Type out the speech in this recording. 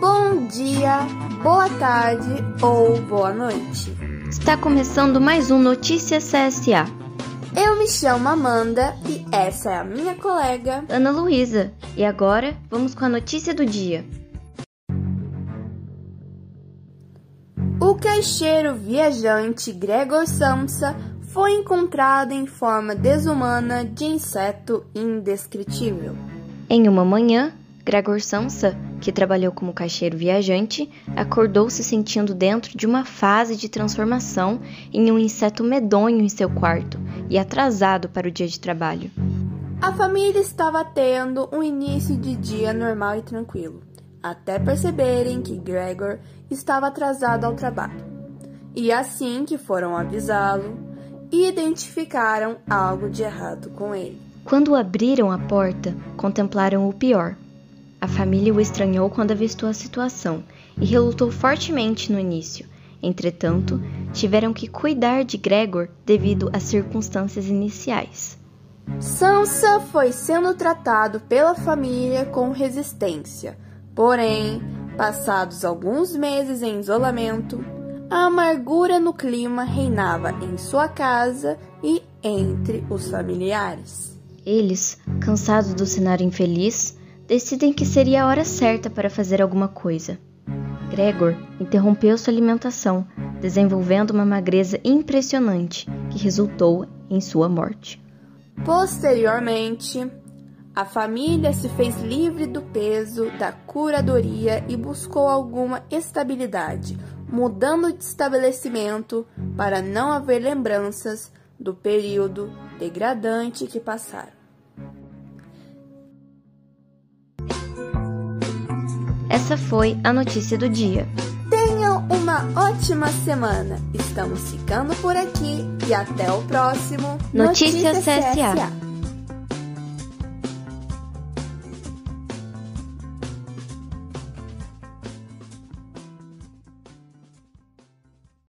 Bom dia, boa tarde ou boa noite. Está começando mais um Notícias CSA. Eu me chamo Amanda e essa é a minha colega Ana Luísa. E agora vamos com a notícia do dia. O caixeiro viajante Gregor Samsa foi encontrado em forma desumana de inseto indescritível. Em uma manhã, Gregor Samsa, que trabalhou como caixeiro viajante, acordou se sentindo dentro de uma fase de transformação em um inseto medonho em seu quarto e atrasado para o dia de trabalho. A família estava tendo um início de dia normal e tranquilo, até perceberem que Gregor estava atrasado ao trabalho. E assim que foram avisá-lo, identificaram algo de errado com ele. Quando abriram a porta, contemplaram o pior. A família o estranhou quando avistou a situação e relutou fortemente no início. Entretanto, tiveram que cuidar de Gregor devido às circunstâncias iniciais. Sansa foi sendo tratado pela família com resistência, porém, passados alguns meses em isolamento, a amargura no clima reinava em sua casa e entre os familiares. Eles, cansados do cenário infeliz, decidem que seria a hora certa para fazer alguma coisa. Gregor interrompeu sua alimentação, desenvolvendo uma magreza impressionante que resultou em sua morte. Posteriormente, a família se fez livre do peso da curadoria e buscou alguma estabilidade, mudando de estabelecimento para não haver lembranças do período degradante que passaram. Essa foi a notícia do dia. Tenham uma ótima semana. Estamos ficando por aqui e até o próximo Notícias CSA.